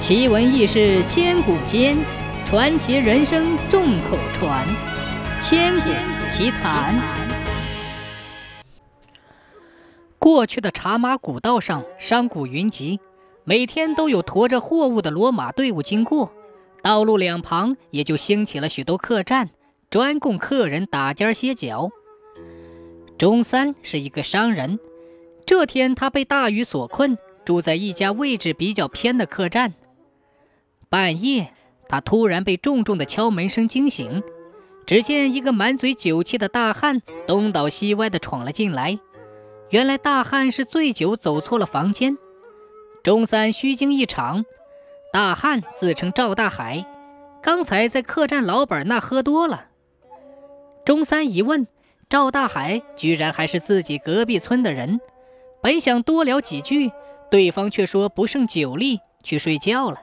奇闻异事千古间，传奇人生众口传。千古奇谈。过去的茶马古道上，商贾云集，每天都有驮着货物的骡马队伍经过，道路两旁也就兴起了许多客栈，专供客人打尖歇脚。钟三是一个商人，这天他被大雨所困，住在一家位置比较偏的客栈。半夜，他突然被重重的敲门声惊醒。只见一个满嘴酒气的大汉东倒西歪地闯了进来。原来大汉是醉酒走错了房间。钟三虚惊一场。大汉自称赵大海，刚才在客栈老板那喝多了。钟三一问，赵大海居然还是自己隔壁村的人。本想多聊几句，对方却说不胜酒力，去睡觉了。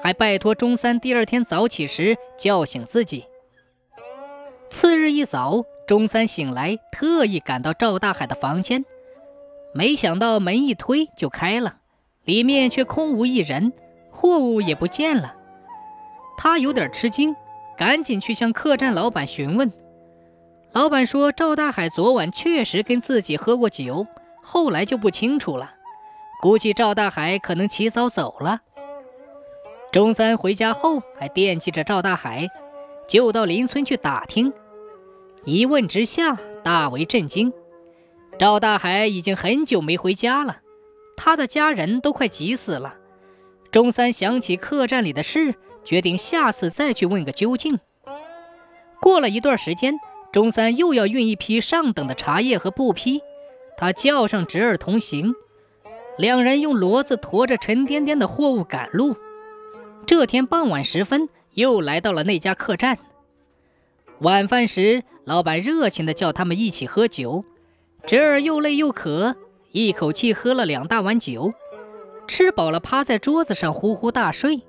还拜托钟三第二天早起时叫醒自己。次日一早，钟三醒来，特意赶到赵大海的房间，没想到门一推就开了，里面却空无一人，货物也不见了。他有点吃惊，赶紧去向客栈老板询问。老板说，赵大海昨晚确实跟自己喝过酒，后来就不清楚了，估计赵大海可能起早走了。钟三回家后还惦记着赵大海，就到邻村去打听。一问之下，大为震惊。赵大海已经很久没回家了，他的家人都快急死了。钟三想起客栈里的事，决定下次再去问个究竟。过了一段时间，钟三又要运一批上等的茶叶和布匹，他叫上侄儿同行，两人用骡子驮着沉甸甸的货物赶路。这天傍晚时分，又来到了那家客栈。晚饭时，老板热情地叫他们一起喝酒。侄儿又累又渴，一口气喝了两大碗酒，吃饱了，趴在桌子上呼呼大睡。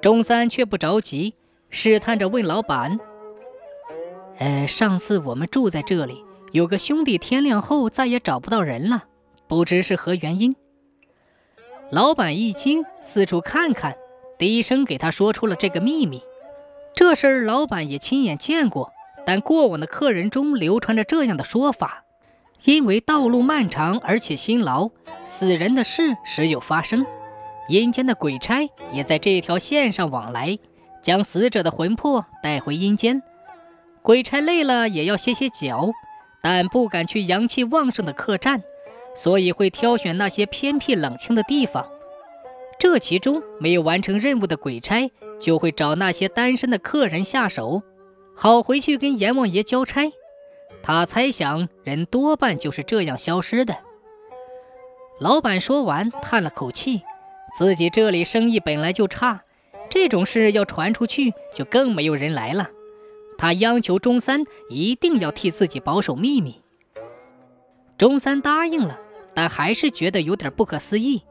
钟三却不着急，试探着问老板：“呃，上次我们住在这里，有个兄弟天亮后再也找不到人了，不知是何原因？”老板一惊，四处看看。低声给他说出了这个秘密，这事儿老板也亲眼见过，但过往的客人中流传着这样的说法：因为道路漫长而且辛劳，死人的事时有发生，阴间的鬼差也在这条线上往来，将死者的魂魄带回阴间。鬼差累了也要歇歇脚，但不敢去阳气旺盛的客栈，所以会挑选那些偏僻冷清的地方。这其中没有完成任务的鬼差，就会找那些单身的客人下手，好回去跟阎王爷交差。他猜想，人多半就是这样消失的。老板说完，叹了口气，自己这里生意本来就差，这种事要传出去，就更没有人来了。他央求钟三一定要替自己保守秘密。钟三答应了，但还是觉得有点不可思议。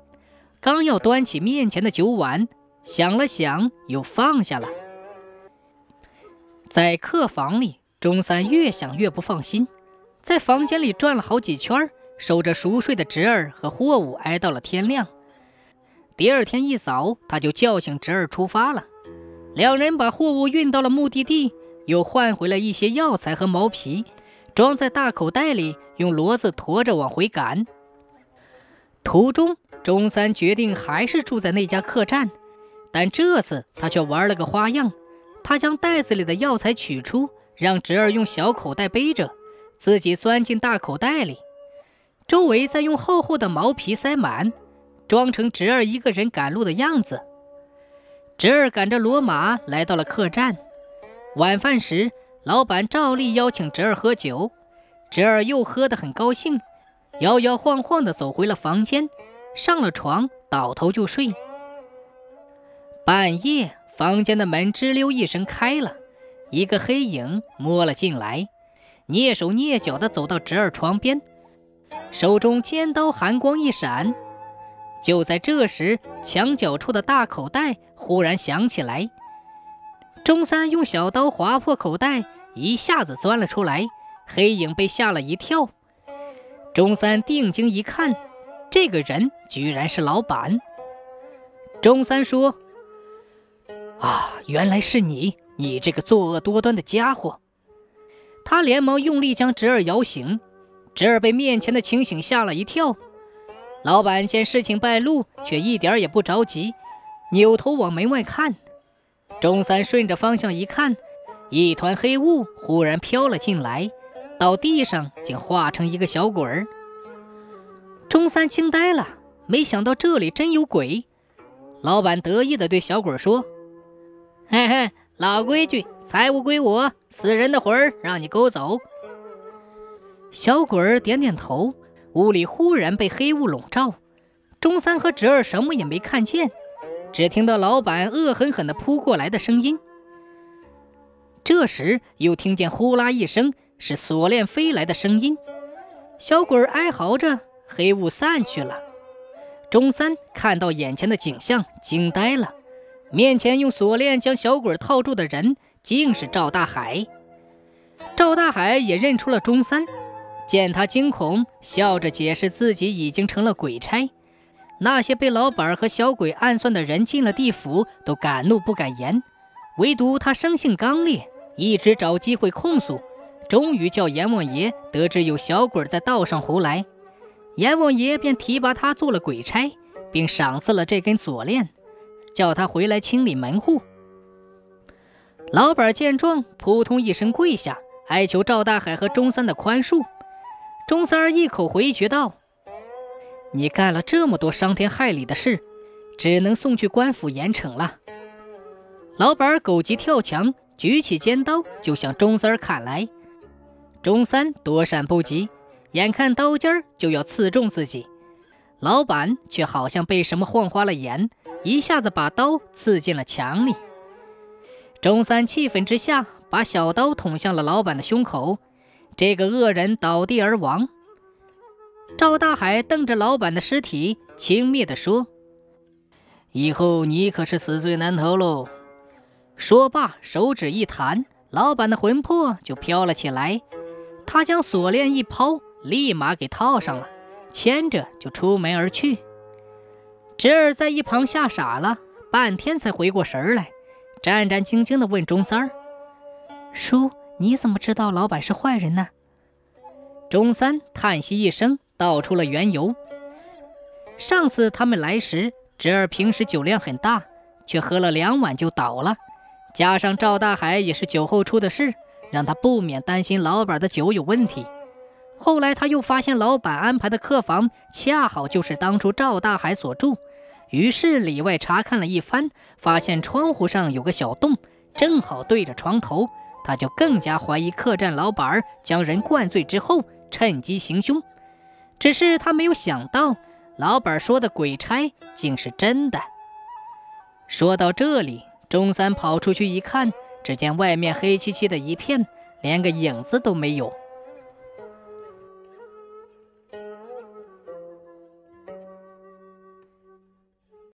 刚要端起面前的酒碗，想了想，又放下了。在客房里，钟三越想越不放心，在房间里转了好几圈，守着熟睡的侄儿和货物，挨到了天亮。第二天一早，他就叫醒侄儿出发了。两人把货物运到了目的地，又换回了一些药材和毛皮，装在大口袋里，用骡子驮着往回赶。途中。钟三决定还是住在那家客栈，但这次他却玩了个花样。他将袋子里的药材取出，让侄儿用小口袋背着，自己钻进大口袋里，周围再用厚厚的毛皮塞满，装成侄儿一个人赶路的样子。侄儿赶着骡马来到了客栈。晚饭时，老板照例邀请侄儿喝酒，侄儿又喝得很高兴，摇摇晃晃地走回了房间。上了床，倒头就睡。半夜，房间的门吱溜一声开了，一个黑影摸了进来，蹑手蹑脚地走到侄儿床边，手中尖刀寒光一闪。就在这时，墙角处的大口袋忽然响起来，钟三用小刀划破口袋，一下子钻了出来。黑影被吓了一跳，钟三定睛一看。这个人居然是老板。中三说：“啊，原来是你，你这个作恶多端的家伙！”他连忙用力将侄儿摇醒，侄儿被面前的情形吓了一跳。老板见事情败露，却一点也不着急，扭头往门外看。中三顺着方向一看，一团黑雾忽然飘了进来，到地上竟化成一个小鬼儿。钟三惊呆了，没想到这里真有鬼。老板得意地对小鬼说：“嘿嘿，老规矩，财物归我，死人的魂儿让你勾走。”小鬼儿点点头。屋里忽然被黑雾笼罩，钟三和侄儿什么也没看见，只听到老板恶狠狠地扑过来的声音。这时又听见呼啦一声，是锁链飞来的声音。小鬼儿哀嚎着，黑雾散去了。中三看到眼前的景象，惊呆了。面前用锁链将小鬼套住的人，竟是赵大海。赵大海也认出了中三。见他惊恐，笑着解释自己已经成了鬼差。那些被老板和小鬼暗算的人进了地府，都敢怒不敢言，唯独他生性刚烈，一直找机会控诉。终于叫阎王爷得知有小鬼在道上胡来，阎王爷便提拔他做了鬼差，并赏赐了这根锁链，叫他回来清理门户。老板见状，扑通一声跪下，哀求赵大海和钟三的宽恕。钟三一口回绝道：“你干了这么多伤天害理的事，只能送去官府严惩了。”老板狗急跳墙，举起尖刀就向钟三砍来。钟三躲闪不及，眼看刀尖儿就要刺中自己，老板却好像被什么晃花了眼，一下子把刀刺进了墙里。钟三气愤之下，把小刀捅向了老板的胸口。这个恶人倒地而亡。赵大海瞪着老板的尸体，轻蔑地说：“以后你可是死罪难逃喽！”说罢，手指一弹，老板的魂魄就飘了起来。他将锁链一抛，立马给套上了，牵着就出门而去。侄儿在一旁吓傻了，半天才回过神来，战战兢兢地问钟三儿：“叔。”你怎么知道老板是坏人呢？钟三叹息一声，道出了缘由。上次他们来时，侄儿平时酒量很大，却喝了两碗就倒了。加上赵大海也是酒后出的事，让他不免担心老板的酒有问题。后来他又发现老板安排的客房恰好就是当初赵大海所住，于是里外查看了一番，发现窗户上有个小洞，正好对着床头。他就更加怀疑客栈老板将人灌醉之后趁机行凶，只是他没有想到老板说的鬼差竟是真的。说到这里，钟三跑出去一看，只见外面黑漆漆的一片，连个影子都没有。